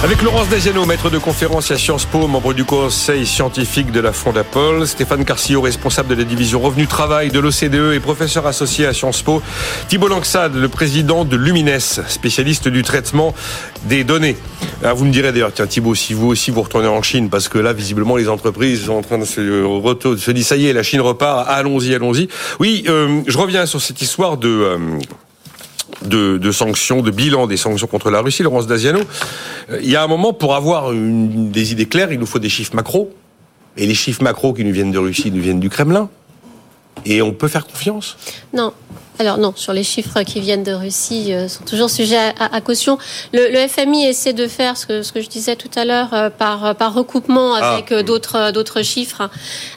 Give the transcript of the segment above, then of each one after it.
Avec Laurence Desiano, maître de conférence à Sciences Po, membre du conseil scientifique de la Fondapol, Stéphane Carcillo, responsable de la division Revenu Travail de l'OCDE et professeur associé à Sciences Po, Thibault Langsad, le président de Lumines, spécialiste du traitement des données. Alors vous me direz d'ailleurs, tiens Thibault, si vous aussi vous retournez en Chine, parce que là, visiblement, les entreprises sont en train de se, de se dire, ça y est, la Chine repart, allons-y, allons-y. Oui, euh, je reviens sur cette histoire de... Euh, de, sanctions, de bilan des sanctions contre la Russie, Laurence Daziano. Euh, il y a un moment, pour avoir une, des idées claires, il nous faut des chiffres macro. Et les chiffres macro qui nous viennent de Russie nous viennent du Kremlin. Et on peut faire confiance? Non. Alors non, sur les chiffres qui viennent de Russie euh, sont toujours sujets à, caution. Le, le, FMI essaie de faire ce que, ce que je disais tout à l'heure euh, par, par recoupement ah, avec ah, d'autres d'autres chiffres,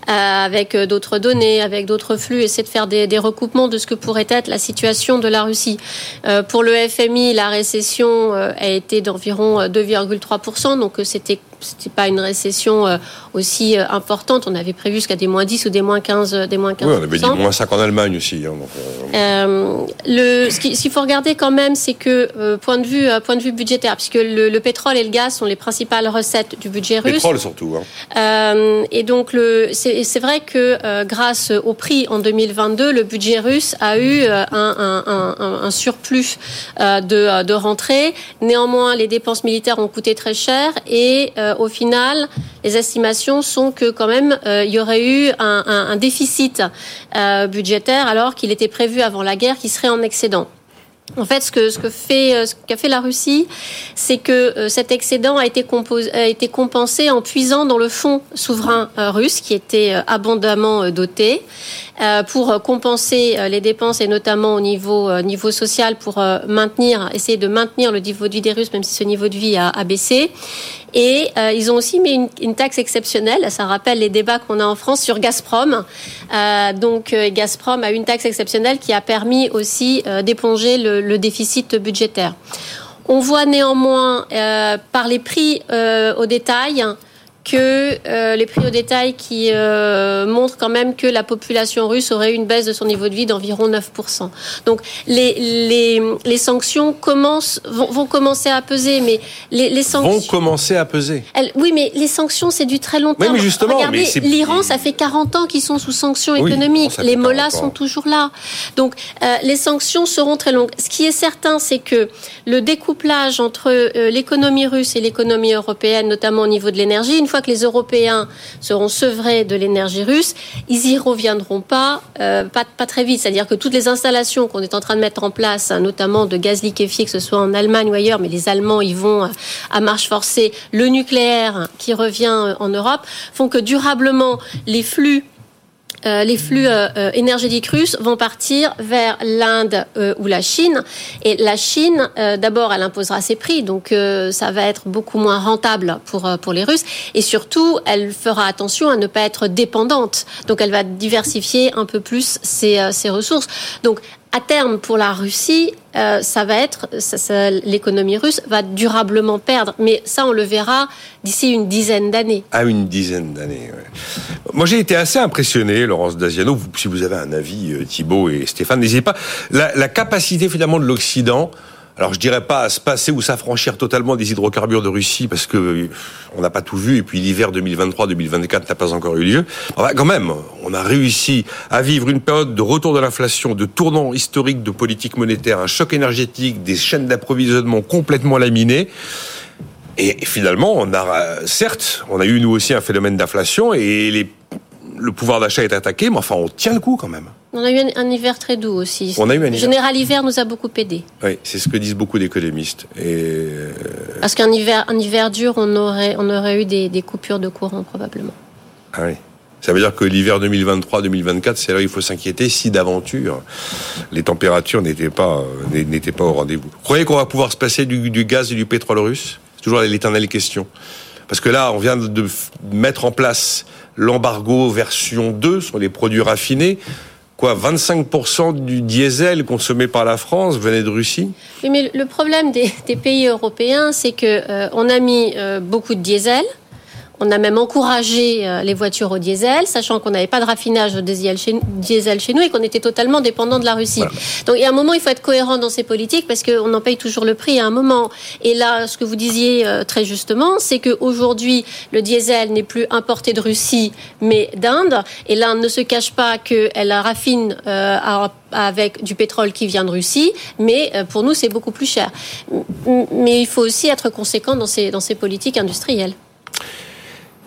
euh, avec d'autres données, avec d'autres flux, essaie de faire des, des, recoupements de ce que pourrait être la situation de la Russie. Euh, pour le FMI, la récession a été d'environ 2,3%, donc c'était c'était pas une récession euh, aussi euh, importante. On avait prévu jusqu'à des moins 10 ou des moins 15, euh, des moins 15 Oui, on avait dit moins 5 en Allemagne aussi. Hein, euh, le, ce qu'il faut regarder quand même, c'est que point de vue point de vue budgétaire, puisque le, le, pétrole et le gaz sont les principales recettes du budget russe. Pétrole surtout. Hein. et donc c'est vrai que grâce au prix en 2022, le budget russe a eu un, un, un, un surplus de, de rentrée. Néanmoins, les dépenses militaires ont coûté très cher et euh, au final, les estimations sont que quand même euh, il y aurait eu un, déficit euh, budgétaire alors qu'il était prévu avant la guerre qui serait en excédent. En fait, ce que fait euh, qu'a fait la Russie, c'est que euh, cet excédent a été, compensé en puisant dans le fonds souverain euh, russe qui était abondamment doté pour compenser les dépenses et notamment au niveau niveau social pour essayer de maintenir le niveau de vie des Russes même si ce niveau de vie a, baissé. Et euh, ils ont aussi mis une, taxe exceptionnelle. Ça rappelle les débats qu'on a en France sur Gazprom. Euh, donc euh, Gazprom a une taxe exceptionnelle qui a permis aussi euh, d'éponger le, le, déficit budgétaire. On voit néanmoins euh, par les prix au détail que euh, les prix au détail qui euh, montrent quand même que la population russe aurait une baisse de son niveau de vie d'environ 9%. Donc les, les, les sanctions commencent, vont, vont, commencer à peser, mais les, les sanctions... Vont commencer à peser Elles, Oui, mais les sanctions, c'est du très long terme. Oui, mais justement, Regardez, l'Iran, ça fait 40 ans qu'ils sont sous sanctions oui, économiques. Les mollas sont toujours là. Donc euh, les sanctions seront très longues. Ce qui est certain, c'est que le découplage entre euh, l'économie russe et l'économie européenne, notamment au niveau de l'énergie, fois que les Européens seront sevrés de l'énergie russe, ils y reviendront pas, euh, pas, pas très vite. C'est-à-dire que toutes les installations qu'on est en train de mettre en place, hein, notamment de gaz liquéfié, que ce soit en Allemagne ou ailleurs, mais les Allemands y vont à marche forcée, le nucléaire qui revient en Europe, font que durablement les flux euh, les flux euh, euh, énergétiques russes vont partir vers l'Inde euh, ou la Chine. Et la Chine, euh, d'abord, elle imposera ses prix, donc euh, ça va être beaucoup moins rentable pour, pour les Russes. Et surtout, elle fera attention à ne pas être dépendante. Donc elle va diversifier un peu plus ses, ses ressources. Donc à terme, pour la Russie, euh, ça va être, l'économie russe va durablement perdre. Mais ça, on le verra d'ici une dizaine d'années. Ah, une dizaine d'années. Ouais. Moi, j'ai été assez impressionné, Laurence Daziano. Si vous avez un avis, euh, Thibault et Stéphane, n'hésitez pas. La, capacité finalement de l'Occident alors je dirais pas à se passer ou s'affranchir totalement des hydrocarbures de Russie parce que euh, on n'a pas tout vu et puis l'hiver 2023-2024 n'a pas encore eu lieu. Enfin, quand même, on a réussi à vivre une période de retour de l'inflation, de tournant historique de politique monétaire, un choc énergétique, des chaînes d'approvisionnement complètement laminées. Et finalement, on a certes, on a eu nous aussi un phénomène d'inflation et les, le pouvoir d'achat est attaqué, mais enfin on tient le coup quand même. On a eu un, un, hiver très doux aussi. On a eu un hiver. Général hiver nous a beaucoup aidé. Oui, c'est ce que disent beaucoup d'économistes. Et... Parce qu'un hiver, un hiver dur, on aurait, on aurait eu des, des coupures de courant probablement. Ah oui. Ça veut dire que l'hiver 2023-2024, c'est là où il faut s'inquiéter si d'aventure les températures n'étaient pas, n'étaient pas au rendez-vous. Vous croyez qu'on va pouvoir se passer du, du gaz et du pétrole russe? C'est toujours l'éternelle question. Parce que là, on vient de mettre en place l'embargo version 2 sur les produits raffinés quoi 25% du diesel consommé par la France venait de Russie? Mais le problème des, des pays européens, c'est que euh, on a mis euh, beaucoup de diesel. On a même encouragé euh, les voitures au diesel, sachant qu'on n'avait pas de raffinage au diesel chez, nous et qu'on était totalement dépendant de la Russie. Donc, il y a un moment, il faut être cohérent dans ces politiques parce qu'on en paye toujours le prix à un moment. Et là, ce que vous disiez euh, très justement, c'est qu'aujourd'hui, le diesel n'est plus importé de Russie, mais d'Inde. Et l'Inde ne se cache pas qu'elle raffine euh, avec du pétrole qui vient de Russie, mais pour nous, c'est beaucoup plus cher. Mais il faut aussi être conséquent dans ces, dans ces politiques industrielles.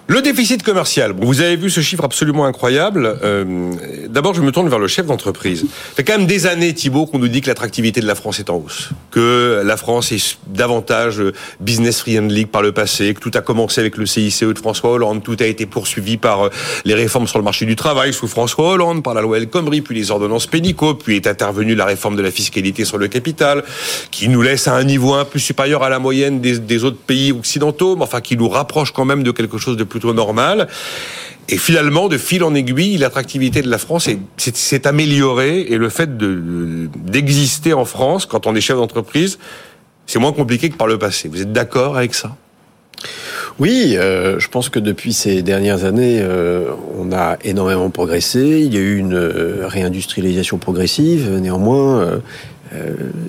Le déficit commercial. vous avez vu ce chiffre absolument incroyable. Euh, d'abord, je me tourne vers le chef d'entreprise. Ça fait quand même des années, Thibault, qu'on nous dit que l'attractivité de la France est en hausse, que la France est davantage business friendly par le passé, que tout a commencé avec le CICE de François Hollande, tout a été poursuivi par euh, les réformes sur le marché du travail sous François Hollande, par la loi El Khomri, puis les ordonnances Pénicaud, puis est intervenue la réforme de la fiscalité sur le capital, qui nous laisse à un niveau un peu supérieur à la moyenne des, des autres pays occidentaux, mais enfin qui nous rapproche quand même de quelque chose de plutôt normal. Et finalement, de fil en aiguille, l'attractivité de la France s'est améliorée et le fait d'exister en France quand on est chef d'entreprise, c'est moins compliqué que par le passé. Vous êtes d'accord avec ça? Oui, euh, je pense que depuis ces dernières années, euh, on a énormément progressé. Il y a eu une euh, réindustrialisation progressive. Néanmoins,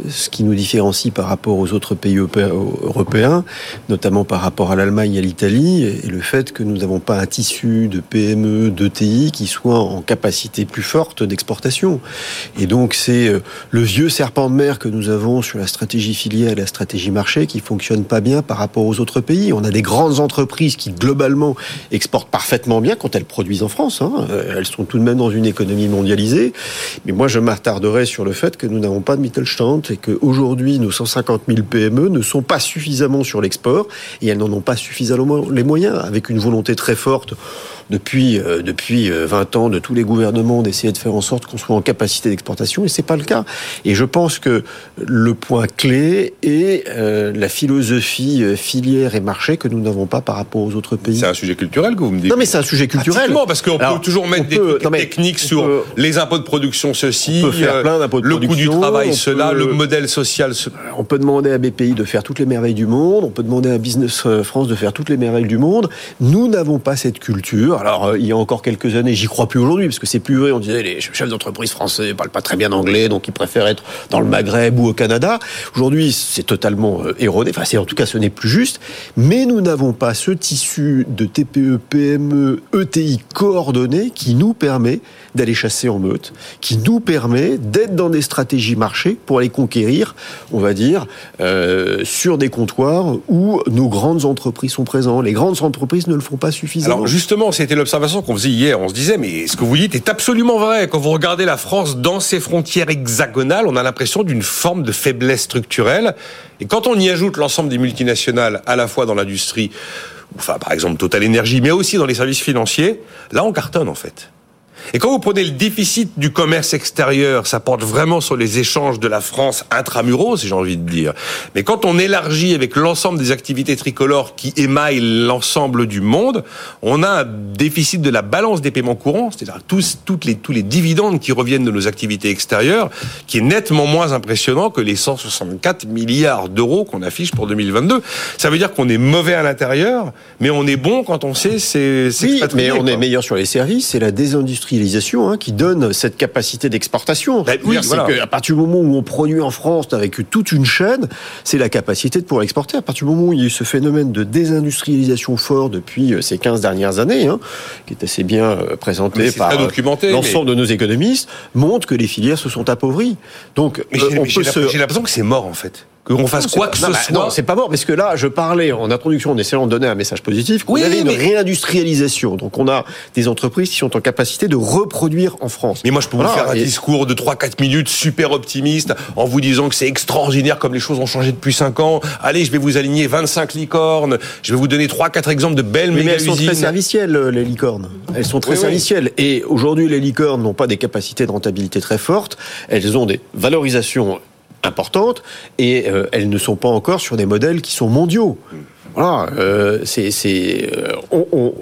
ce qui nous différencie par rapport aux autres pays européens, notamment par rapport à l'Allemagne et à l'Italie, est le fait que nous n'avons pas un tissu de PME, d'ETI qui soit en capacité plus forte d'exportation. Et donc c'est euh, le vieux serpent de mer que nous avons sur la stratégie filière et la stratégie marché qui fonctionne pas bien par rapport aux autres pays. On a des grandes entreprises qui globalement exportent parfaitement bien quand elles produisent en France. Hein. Euh, elles sont tout de même dans une économie mondialisée. Mais moi je m'attarderai sur le fait que nous n'avons pas de Mittelstand et qu'aujourd'hui, nos 150 000 PME ne sont pas suffisamment sur l'export et elles n'en ont pas suffisamment les moyens, avec une volonté très forte depuis euh, depuis 20 euh, ans de tous les gouvernements d'essayer de faire en sorte qu'on soit en capacité d'exportation et c'est pas le cas. Et je pense que le point clé est euh, la philosophie filière et marché que nous n'avons pas par rapport aux autres pays. C'est un sujet culturel que vous me dites. Non mais c'est un sujet culturel. parce qu'on peut toujours mettre des techniques sur les impôts de production ceci, on peut faire plein d'impôts de le coût du travail cela, le modèle social. On peut demander à BPI de faire toutes les merveilles du monde, on peut demander à Business France de faire toutes les merveilles du monde. Nous n'avons pas cette culture. Alors, euh, il y a encore quelques années, j'y crois plus aujourd'hui, parce que c'est plus vrai. On disait les chefs d'entreprise français parlent pas très bien anglais, donc ils préfèrent être dans le Maghreb ou au Canada. Aujourd'hui, c'est totalement euh, erroné. Enfin, c'est en tout cas, ce n'est plus juste. Mais nous n'avons pas ce tissu de TPE, PME, ETI coordonné qui nous permet d'aller chasser en meute, qui nous permet d'être dans des stratégies marché pour aller conquérir, on va dire, euh, sur des comptoirs où nos grandes entreprises sont présentes. Les grandes entreprises ne le font pas suffisamment. Alors justement, c'était l'observation qu'on faisait hier. On se disait, mais ce que vous dites est absolument vrai. Quand vous regardez la France dans ses frontières hexagonales, on a l'impression d'une forme de faiblesse structurelle. Et quand on y ajoute l'ensemble des multinationales, à la fois dans l'industrie, enfin par exemple Total Energy, mais aussi dans les services financiers, là on cartonne en fait. Et quand vous prenez le déficit du commerce extérieur, ça porte vraiment sur les échanges de la France intramuros, si j'ai envie de dire. Mais quand on élargit avec l'ensemble des activités tricolores qui émaillent l'ensemble du monde, on a un déficit de la balance des paiements courants, c'est-à-dire tous, toutes les, tous les dividendes qui reviennent de nos activités extérieures, qui est nettement moins impressionnant que les 164 milliards d'euros qu'on affiche pour 2022. Ça veut dire qu'on est mauvais à l'intérieur, mais on est bon quand on sait c'est oui, mais on est meilleur sur les services, c'est la Hein, qui donne cette capacité d'exportation. Ben oui, c'est qu'à partir du moment où on produit en France avec toute une chaîne, c'est la capacité de pouvoir exporter. À partir du moment où il y a eu ce phénomène de désindustrialisation fort depuis euh, ces 15 dernières années, hein, qui est assez bien euh, présenté par euh, l'ensemble de nos économistes, montre que les filières se sont appauvries. Donc, j'ai l'impression que c'est mort en fait qu'on fasse quoi que ce soit. Non, c'est pas mort, parce que là, je parlais en introduction en essayant de donner un message positif. Oui, on avait une réindustrialisation. Donc, on a des entreprises qui sont en capacité de reproduire en France. Mais moi, je peux vous faire un discours de 3-4 minutes super optimiste en vous disant que c'est extraordinaire comme les choses ont changé depuis 5 ans. Allez, je vais vous aligner 25 licornes. Je vais vous donner 3-4 exemples de belles mais, mais elles sont très servicielles, les licornes. Elles sont très servicielles. Et aujourd'hui, les licornes n'ont pas des capacités de rentabilité très fortes. Elles ont des valorisations importantes et euh, elles ne sont pas encore sur des modèles qui sont mondiaux. Voilà, euh, c'est, euh, on,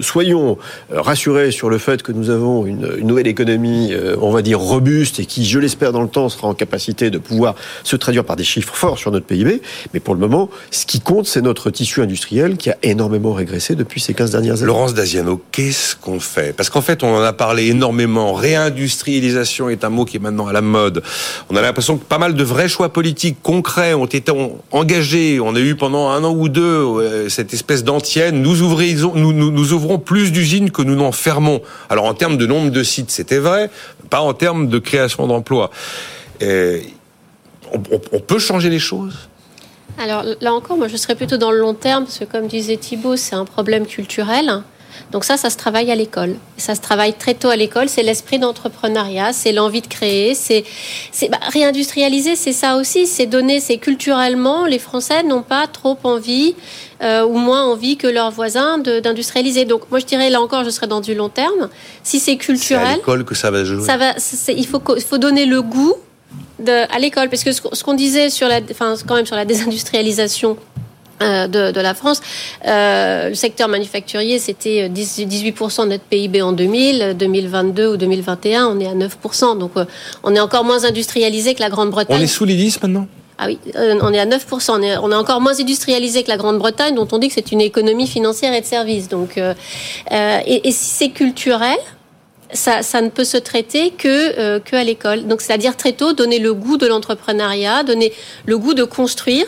soyons rassurés sur le fait que nous avons une, nouvelle économie, on va dire robuste et qui, je l'espère, dans le temps, sera en capacité de pouvoir se traduire par des chiffres forts sur notre PIB. Mais pour le moment, ce qui compte, c'est notre tissu industriel qui a énormément régressé depuis ces 15 dernières années. Laurence Daziano, qu'est-ce qu'on fait? Parce qu'en fait, on en a parlé énormément. Réindustrialisation est un mot qui est maintenant à la mode. On a l'impression que pas mal de vrais choix politiques concrets ont été engagés. On a eu pendant un an ou deux cette espèce d'antienne. Nous, ouvrons plus d'usines que nous n'en fermons. Alors en termes de nombre de sites, c'était vrai, pas en termes de création d'emplois. On, on peut changer les choses? Alors là encore, moi je serais plutôt dans le long terme, parce que comme disait Thibault, c'est un problème culturel. Donc ça, ça se travaille à l'école. Ça se travaille très tôt à l'école. C'est l'esprit d'entrepreneuriat, c'est l'envie de créer, c'est bah, réindustrialiser, c'est ça aussi. C'est donner, c'est culturellement, les Français n'ont pas trop envie euh, ou moins envie que leurs voisins d'industrialiser. Donc moi je dirais là encore, je serais dans du long terme. Si c'est culturel, c'est à l'école que ça va jouer. Ça va, il faut, donner le goût de, à l'école, parce que ce qu'on disait sur la, enfin, quand même sur la désindustrialisation de, de, la France. Euh, le secteur manufacturier, c'était 18% de notre PIB en 2000. 2022 ou 2021, on est à 9%. Donc, euh, on est encore moins industrialisé que la Grande-Bretagne. On est sous les 10 maintenant? Ah oui, on est à 9%. On est, on est encore moins industrialisé que la Grande-Bretagne, dont on dit que c'est une économie financière et de services. Donc, euh, et, et si c'est culturel, ça, ça, ne peut se traiter que, euh, que à l'école. Donc, c'est-à-dire très tôt donner le goût de l'entrepreneuriat, donner le goût de construire,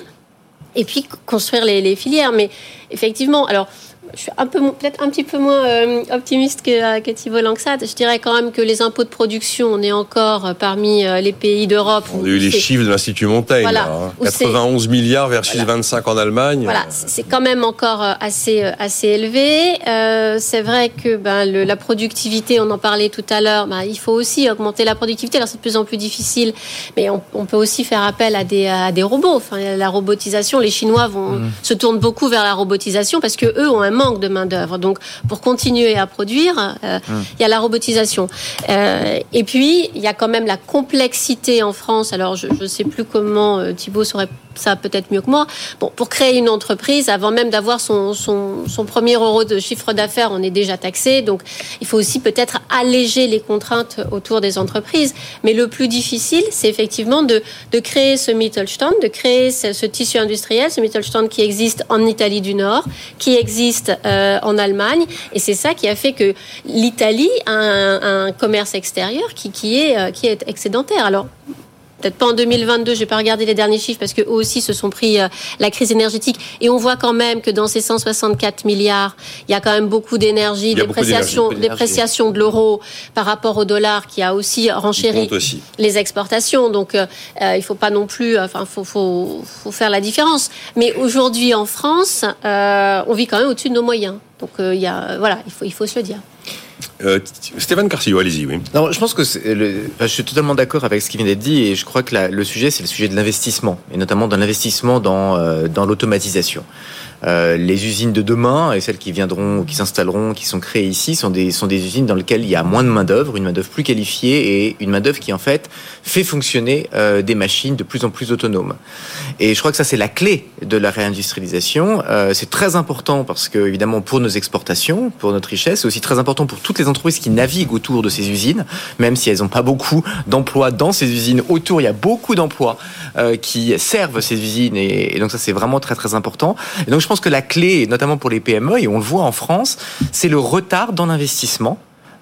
et puis construire les, les filières. Mais effectivement, alors je suis un peu peut-être un petit peu moins euh, optimiste que, euh, que Thibault Langsat. Je dirais quand même que les impôts de production, on est encore euh, parmi les pays d'Europe. On a eu les chiffres de l'Institut Montaigne. Voilà, 91 hein. milliards versus 25 en Allemagne. Voilà, c'est quand même encore assez assez élevé. Euh, c'est vrai que ben, le, la productivité, on en parlait tout à l'heure, ben, il faut aussi augmenter la productivité. Alors c'est de plus en plus difficile, mais on, on, peut aussi faire appel à des, à des robots. Enfin, la robotisation, les Chinois vont mmh. se tournent beaucoup vers la robotisation parce que eux ont un manque de main-d'œuvre. Donc, pour continuer à produire, euh, hum. il y a la robotisation. Euh, et puis, il y a quand même la complexité en France. Alors, je ne sais plus comment euh, Thibault saurait ça peut-être mieux que moi. Bon, pour créer une entreprise, avant même d'avoir son, son, premier euro de chiffre d'affaires, on est déjà taxé. Donc, il faut aussi peut-être alléger les contraintes autour des entreprises. Mais le plus difficile, c'est effectivement de, de créer ce Mittelstand, de créer ce, ce, tissu industriel, ce Mittelstand qui existe en Italie du Nord, qui existe euh, en Allemagne. Et c'est ça qui a fait que l'Italie a un, un, commerce extérieur qui, qui, est, euh, qui est excédentaire. Alors, peut-être pas en 2022, j'ai pas regardé les derniers chiffres parce que eux aussi se sont pris euh, la crise énergétique et on voit quand même que dans ces 164 milliards, il y a quand même beaucoup d'énergie, dépréciation, dépréciation de l'euro par rapport au dollar qui a aussi renchéri les exportations. Donc euh, euh, il faut pas non plus, enfin faut, faut, faut faire la différence. Mais aujourd'hui en France, euh, on vit quand même au-dessus de nos moyens. Donc il y a, voilà, il faut, il faut se le dire. Euh, Stéphane Carcillo, allez-y, oui. Non, je pense que je suis totalement d'accord avec ce qui vient d'être dit et je crois que le sujet, c'est le sujet de l'investissement et notamment de l'investissement dans, euh, dans l'automatisation. Euh, les usines de demain et celles qui viendront, qui s'installeront, qui sont créées ici, sont des, sont des usines dans lesquelles il y a moins de main d'œuvre, une main d'œuvre plus qualifiée et une main d'œuvre qui en fait fait fonctionner euh, des machines de plus en plus autonomes. Et je crois que ça c'est la clé de la réindustrialisation. Euh, c'est très important parce que évidemment pour nos exportations, pour notre richesse, c'est aussi très important pour toutes les entreprises qui naviguent autour de ces usines, même si elles n'ont pas beaucoup d'emplois dans ces usines. Autour, il y a beaucoup d'emplois euh, qui servent ces usines et, et donc ça c'est vraiment très très important. Donc pense que la clé, notamment pour les PME, et on le voit en France, c'est le retard dans l'investissement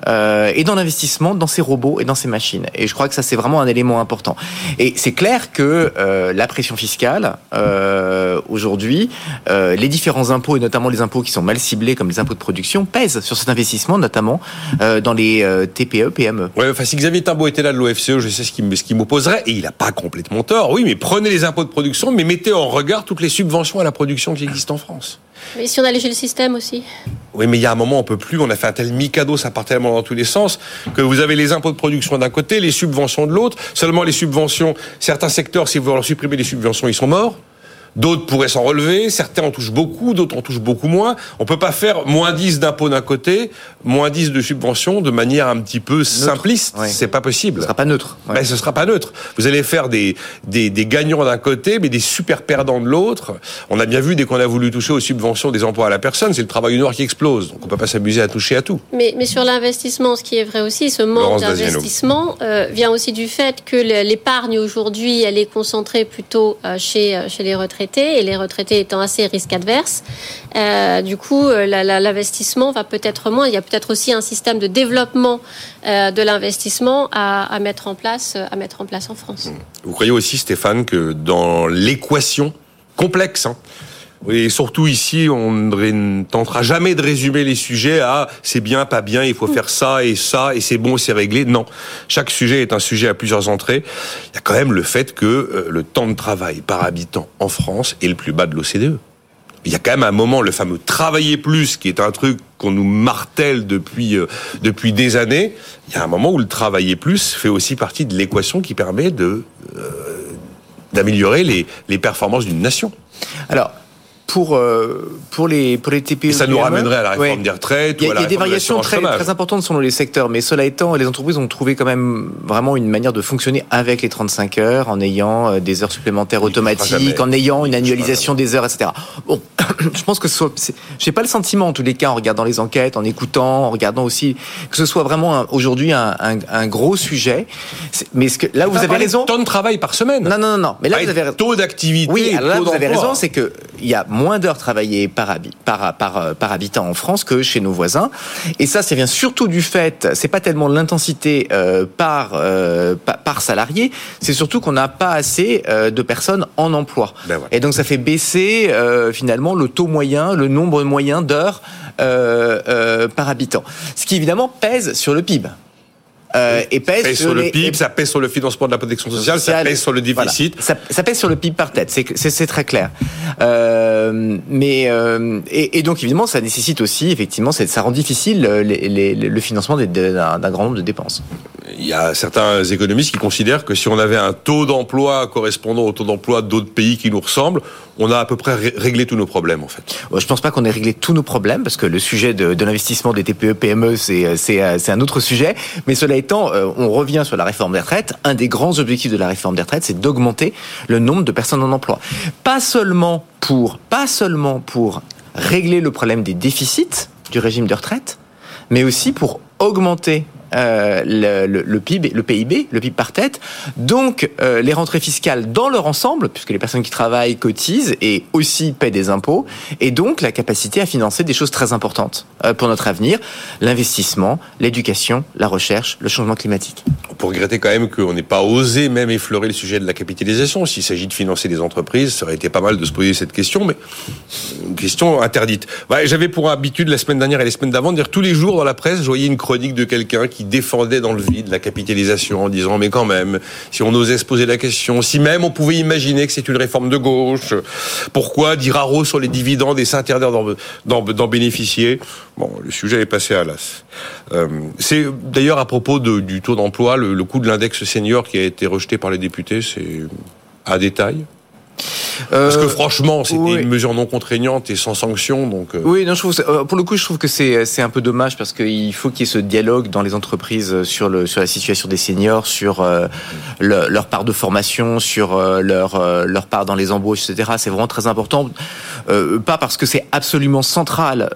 euh, et dans l'investissement dans ces robots et dans ces machines. Et je crois que ça c'est vraiment un élément important. Et c'est clair que euh, la pression fiscale euh, aujourd'hui, euh, les différents impôts et notamment les impôts qui sont mal ciblés comme les impôts de production pèsent sur cet investissement, notamment euh, dans les euh, TPE, PME. Ouais, enfin si Xavier Timbo était là de l'OFCE, je sais ce qu'il ce m'opposerait et il n'a pas complètement tort. Oui, mais prenez les impôts de production, mais mettez en regard toutes les subventions à la production qui existent en France. Mais si on allégé le système aussi Oui, mais il y a un moment, on peut plus. On a fait un tel mi-cadeau, ça part tellement dans tous les sens, que vous avez les impôts de production d'un côté, les subventions de l'autre. Seulement les subventions, certains secteurs, si vous leur supprimez les subventions, ils sont morts. D'autres pourraient s'en relever, certains en touchent beaucoup, d'autres en touchent beaucoup moins. On peut pas faire moins 10 d'impôts d'un côté, moins 10 de subventions de manière un petit peu simpliste. C'est pas possible. Ce sera pas neutre. Ouais. Ben, ce sera pas neutre. Vous allez faire des, des, des gagnants d'un côté, mais des super perdants de l'autre. On a bien vu dès qu'on a voulu toucher aux subventions des emplois à la personne, c'est le travail noir qui explose. Donc on peut pas s'amuser à toucher à tout. Mais, mais sur l'investissement, ce qui est vrai aussi, ce manque d'investissement euh, vient aussi du fait que l'épargne aujourd'hui, elle est concentrée plutôt euh, chez, euh, chez les retraités, et les retraités étant assez risque adverse. Euh, du coup, l'investissement va peut-être moins. Il y a peut-être aussi un système de développement euh, de l'investissement à, mettre en place, à mettre en place en France. Vous croyez aussi, Stéphane, que dans l'équation complexe, hein, et surtout ici, on ne tentera jamais de résumer les sujets à c'est bien, pas bien, il faut faire ça et ça et c'est bon, c'est réglé. Non, chaque sujet est un sujet à plusieurs entrées. Il y a quand même le fait que euh, le temps de travail par habitant en France est le plus bas de l'OCDE. Il y a quand même un moment, le fameux travailler plus, qui est un truc qu'on nous martèle depuis euh, depuis des années. Il y a un moment où le travailler plus fait aussi partie de l'équation qui permet de euh, d'améliorer les, les performances d'une nation. Alors, pour euh, pour les pour les TPE. Et ça nous ramènerait à la réforme ouais. des retraites. Il y a, il y a des variations très très importantes selon les secteurs, mais cela étant, les entreprises ont trouvé quand même vraiment une manière de fonctionner avec les 35 heures, en ayant euh, des heures supplémentaires automatiques, en ayant une annualisation des heures, etc. Bon, je pense que ce j'ai pas le sentiment en tous les cas en regardant les enquêtes, en écoutant, en regardant aussi que ce soit vraiment aujourd'hui un, un, un, gros sujet. Mais ce que là vous avez raison. Temps de travail par semaine. Non non non non. Mais là vous avez taux d'activité. Oui, là vous avez raison, c'est que il y a moins d'heures travaillées par, par, par, par, habitant en France que chez nos voisins. Et ça, ça vient surtout du fait, c'est pas tellement l'intensité euh, par, euh, par salarié, c'est surtout qu'on n'a pas assez euh, de personnes en emploi. Ben. Et donc ça fait baisser euh, finalement le taux moyen, le nombre moyen d'heures euh, par habitant. Ce qui évidemment pèse sur le PIB. Euh, et pèse, ça pèse sur, le. PIB, ça pèse sur le financement de la protection sociale, ça pèse sur le déficit. Voilà. Ça, ça, pèse sur le PIB par tête, c'est très clair. Euh, mais euh, et, et, donc évidemment, ça nécessite aussi effectivement, ça rend difficile les, les, le financement d'un grand nombre de dépenses. Il y a certains économistes qui considèrent que si on avait un taux d'emploi correspondant au taux d'emploi d'autres pays qui nous ressemblent, on a à peu près réglé tous nos problèmes en fait. Je pense pas qu'on ait réglé tous nos problèmes parce que le sujet de, l'investissement des TPE PME c'est c'est un autre sujet. Mais cela étant, on revient sur la réforme des retraites. Un des grands objectifs de la réforme des retraites, c'est d'augmenter le nombre de personnes en emploi. Pas seulement pour régler le problème des déficits du régime de retraite, mais aussi pour augmenter euh, le, le, le, PIB, le PIB, le PIB par tête. Donc, euh, les rentrées fiscales dans leur ensemble, puisque les personnes qui travaillent cotisent et aussi paient des impôts, et donc la capacité à financer des choses très importantes euh, pour notre avenir l'investissement, l'éducation, la recherche, le changement climatique. On peut regretter quand même qu'on n'ait pas osé même effleurer le sujet de la capitalisation. S'il s'agit de financer des entreprises, ça aurait été pas mal de se poser cette question, mais une question interdite. Ouais, J'avais pour habitude la semaine dernière et les semaines d'avant de dire tous les jours dans la presse, je voyais une chronique de quelqu'un qui qui défendait dans le vide la capitalisation en disant mais quand même, si on osait se poser la question, si même on pouvait imaginer que c'est une réforme de gauche, pourquoi dire haro sur les dividendes et s'interdire d'en bénéficier? Bon, le sujet est passé à l'as. Euh, c'est d'ailleurs à propos du taux d'emploi, le, le coût de l'index senior qui a été rejeté par les députés, c'est à détail? Parce que franchement, c'était oui. une mesure non contraignante et sans sanction, donc. Euh... Oui, non, je trouve euh, pour le coup, je trouve que c'est c'est un peu dommage parce qu'il faut qu'il y ait ce dialogue dans les entreprises sur le sur la situation des seniors, sur euh, le, leur part de formation, sur euh, leur euh, leur part dans les embauches, etc. C'est vraiment très important. pas parce que c'est absolument central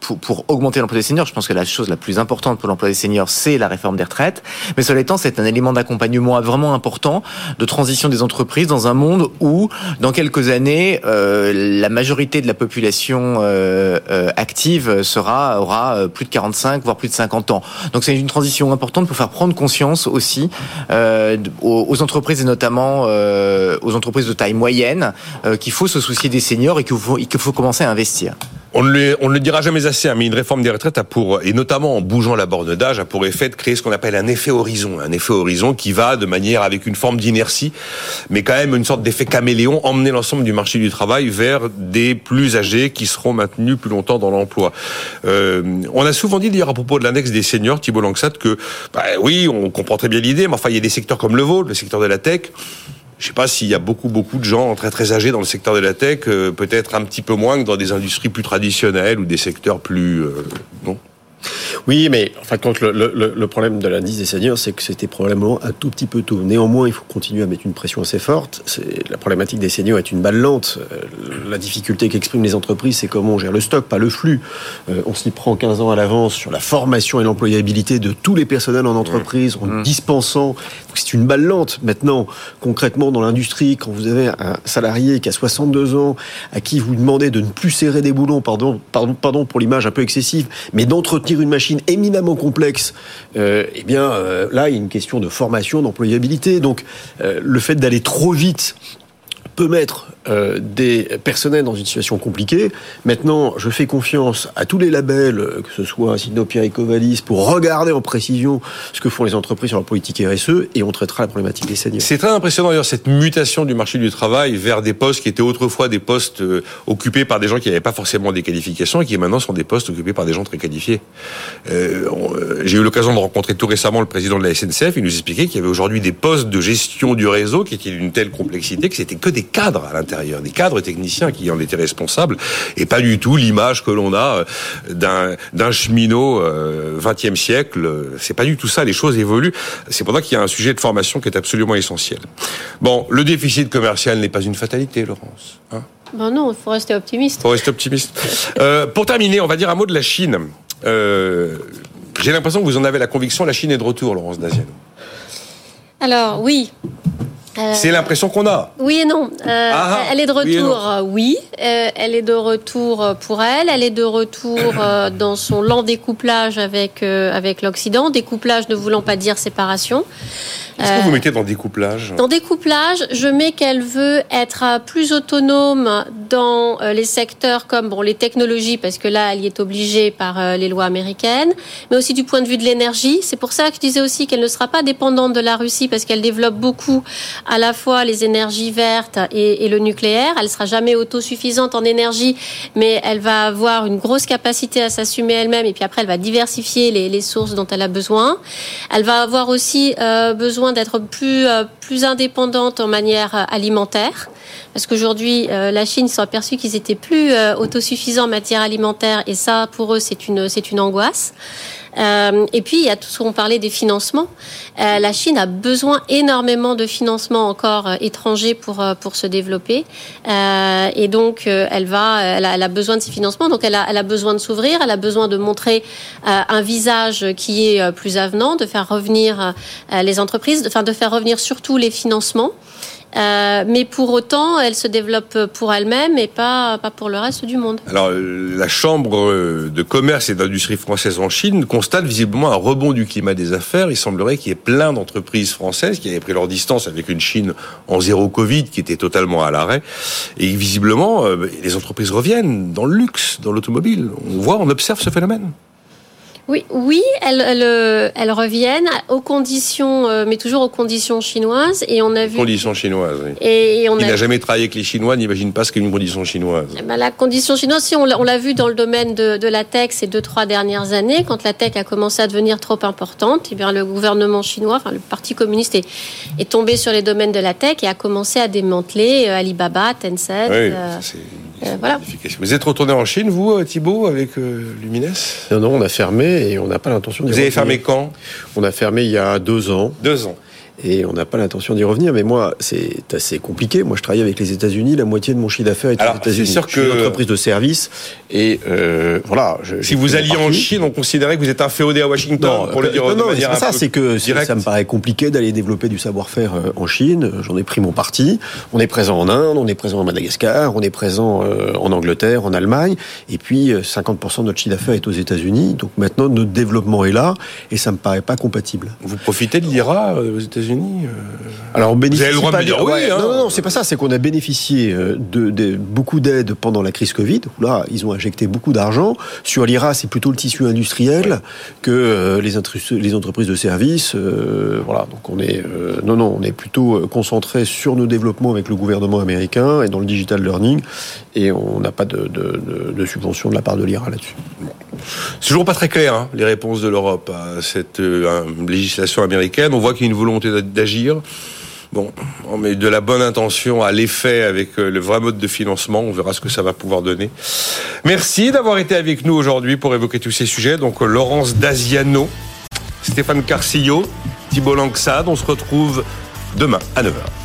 pour pour augmenter l'emploi des seniors. Je pense que la chose la plus importante pour l'emploi des seniors, c'est la réforme des retraites. Mais cela étant, c'est un élément d'accompagnement vraiment important de transition des entreprises dans un monde où, dans quelques années, euh, la majorité de la population euh, euh, active aura plus de 45 voire plus de 50 ans. Donc c'est une transition importante pour faire prendre conscience aussi euh, aux, entreprises et notamment euh, aux entreprises de taille moyenne qu'il faut se soucier des seniors et qu'il faut commencer à investir. On ne, le, on ne le dira jamais assez, hein, mais une réforme des retraites a pour, et notamment en bougeant la borne d'âge, a pour effet de créer ce qu'on appelle un effet horizon. Un effet horizon qui va de manière avec une forme d'inertie, mais quand même une sorte d'effet caméléon, emmener l'ensemble du marché du travail vers des plus âgés qui seront maintenus plus longtemps dans l'emploi. Euh, on a souvent dit d'ailleurs à propos de l'index des seniors, Thibault Langsat, que bah, oui, on comprend très bien l'idée, mais enfin il y a des secteurs comme le vôtre, le secteur de la tech, Je sais pas s'il y a beaucoup, beaucoup de gens très, très âgés dans le secteur de la tech, euh, peut-être un petit peu moins que dans des industries plus traditionnelles ou des secteurs plus, euh, non? Oui, mais enfin, quand le, le, le problème de l'indice des seniors, c'est que c'était probablement un tout petit peu tôt. Néanmoins, il faut continuer à mettre une pression assez forte. La problématique des seniors est une balle lente. Euh, la difficulté qu'expriment les entreprises, c'est comment on gère le stock, pas le flux. Euh, on s'y prend 15 ans à l'avance sur la formation et l'employabilité de tous les personnels en entreprise, en mmh. dispensant. C'est une balle lente. Maintenant, concrètement, dans l'industrie, quand vous avez un salarié qui a 62 ans, à qui vous demandez de ne plus serrer des boulons, pardon, pardon, pardon pour l'image un peu excessive, mais d'entretenir une machine éminemment complexe, euh, eh bien euh, là, il y a une question de formation, d'employabilité. Donc, euh, le fait d'aller trop vite peut mettre euh, des personnels dans une situation compliquée. Maintenant, je fais confiance à tous les labels, euh, que ce soit Sinopia et Covalis, pour regarder en précision ce que font les entreprises sur leur politique RSE et on traitera la problématique des seniors. C'est très impressionnant d'ailleurs cette mutation du marché du travail vers des postes qui étaient autrefois des postes euh, occupés par des gens qui n'avaient pas forcément des qualifications et qui maintenant sont des postes occupés par des gens très qualifiés. J'ai eu l'occasion de rencontrer tout récemment le président de la SNCF. Il nous expliquait qu'il y avait aujourd'hui des postes de gestion du réseau qui étaient d'une telle complexité que c'était que des cadres à l'intérieur des cadres techniciens qui en étaient responsables, et pas du tout l'image que l'on a euh, d'un cheminot 20e euh, siècle. C'est pas du tout ça. Les choses évoluent. C'est pour ça qu'il y a un sujet de formation qui est absolument essentiel. Bon, le déficit commercial n'est pas une fatalité, Laurence. Hein? Ben non, il faut rester optimiste. Il faut rester optimiste. Euh, pour terminer, on va dire un mot de la Chine. J'ai l'impression que vous en avez la conviction, la Chine est de retour, Laurence Daziano. Alors oui, euh, c'est l'impression qu'on a. Oui et non. Euh, ah, elle est de retour, oui. Euh, elle est de retour pour elle. Elle est de retour dans son lent découplage avec avec l'Occident. Découplage ne voulant pas dire séparation. Qu'est-ce que vous mettez dans découplage? Dans découplage, je mets qu'elle veut être plus autonome dans les secteurs comme bon les technologies parce que là elle y est obligée par les lois américaines, mais aussi du point de vue de l'énergie. C'est pour ça que je disais aussi qu'elle ne sera pas dépendante de la Russie parce qu'elle développe beaucoup à la fois les énergies vertes et, le nucléaire. Elle sera jamais autosuffisante en énergie, mais elle va avoir une grosse capacité à s'assumer elle-même. Et puis après, elle va diversifier les, sources dont elle a besoin. Elle va avoir aussi euh, besoin d'être plus euh, plus indépendante en manière euh, alimentaire. Parce qu'aujourd'hui, la Chine s'est aperçue qu'ils étaient plus autosuffisants en matière alimentaire, et ça, pour eux, c'est une c'est une angoisse. Euh, et puis, il y a tout ce qu'on parlait des financements. Euh, la Chine a besoin énormément de financements encore euh, étrangers pour, pour se développer. et donc, elle, va, elle a, besoin de ces financements. Donc, elle a, elle a besoin de s'ouvrir. Elle a besoin de montrer un visage qui est plus avenant, de faire revenir les entreprises, enfin, de faire revenir surtout les financements. Euh, mais pour autant, elle se développe pour elle-même et pas, pas pour le reste du monde. Alors, la Chambre de commerce et d'industrie française en Chine constate visiblement un rebond du climat des affaires. Il semblerait qu'il y ait plein d'entreprises françaises qui avaient pris leur distance avec une Chine en zéro Covid qui était totalement à l'arrêt. Et visiblement, euh, les entreprises reviennent dans le luxe, dans l'automobile. On voit, on observe ce phénomène. Oui, oui, elles, elles, elles, reviennent aux conditions, euh, mais toujours aux conditions chinoises. Et on a vu. Conditions chinoises. Oui. Et, on Il n'a jamais travaillé avec les Chinois, n'imagine pas ce qu'est une condition chinoise. Eh ben, la condition chinoise, si on l'a vu dans le domaine de, de, la tech ces deux trois dernières années, quand la tech a commencé à devenir trop importante, eh bien le gouvernement chinois, enfin le Parti communiste est, est tombé sur les domaines de la tech et a commencé à démanteler euh, Alibaba, Tencent. Oui, euh, euh, voilà. Vous êtes retourné en Chine, vous, Thibault, avec Lumines? Non, non, on a fermé et on n'a pas l'intention de Vous avez fermé quand? On a fermé il y a deux ans. Deux ans et on n'a pas l'intention d'y revenir. Mais moi, c'est assez compliqué. Moi, je travaille avec les États-Unis. La moitié de mon chiffre d'affaires est aux États-Unis. Sûr que... Je suis une entreprise de service. Et euh, voilà. Je, si vous alliez en Chine, on considérait que vous êtes inféodé à Washington. Non, pour le dire non, non c'est pas ça. C'est que ça me paraît compliqué d'aller développer du savoir-faire euh, en Chine. J'en ai pris mon parti. On est présent en Inde, on est présent en Madagascar, on est présent euh, en Angleterre, en Allemagne. Et puis 50% de notre chiffre d'affaires est aux États-Unis. Donc maintenant, notre développement est là, et ça me paraît pas compatible. Vous profitez de l'IRA aux États-Unis alors on bénéficie Vous avez le droit de oui. Hein. Non, non, non, c'est pas ça. C'est qu'on a bénéficié euh, de, beaucoup d'aides pendant la crise Covid. Où là, ils ont injecté beaucoup d'argent. Sur l'IRA, c'est plutôt le tissu industriel que euh, les, les, entreprises de services. Euh, voilà. Donc on est non, non, on est plutôt concentré sur nos développements avec le gouvernement américain et dans le digital learning. Et on n'a pas de, de, subvention de la part de l'IRA là-dessus. C'est toujours pas très clair hein, les réponses de l'Europe à cette législation américaine. On voit qu'il y a une volonté d'agir Bon, on met de la bonne intention à l'effet avec euh, le vrai mode de financement. On verra ce que ça va pouvoir donner. Merci d'avoir été avec nous aujourd'hui pour évoquer tous ces sujets. Donc, Laurence Daziano, Stéphane Carcillo, Thibault Langsade. On se retrouve demain à 9h.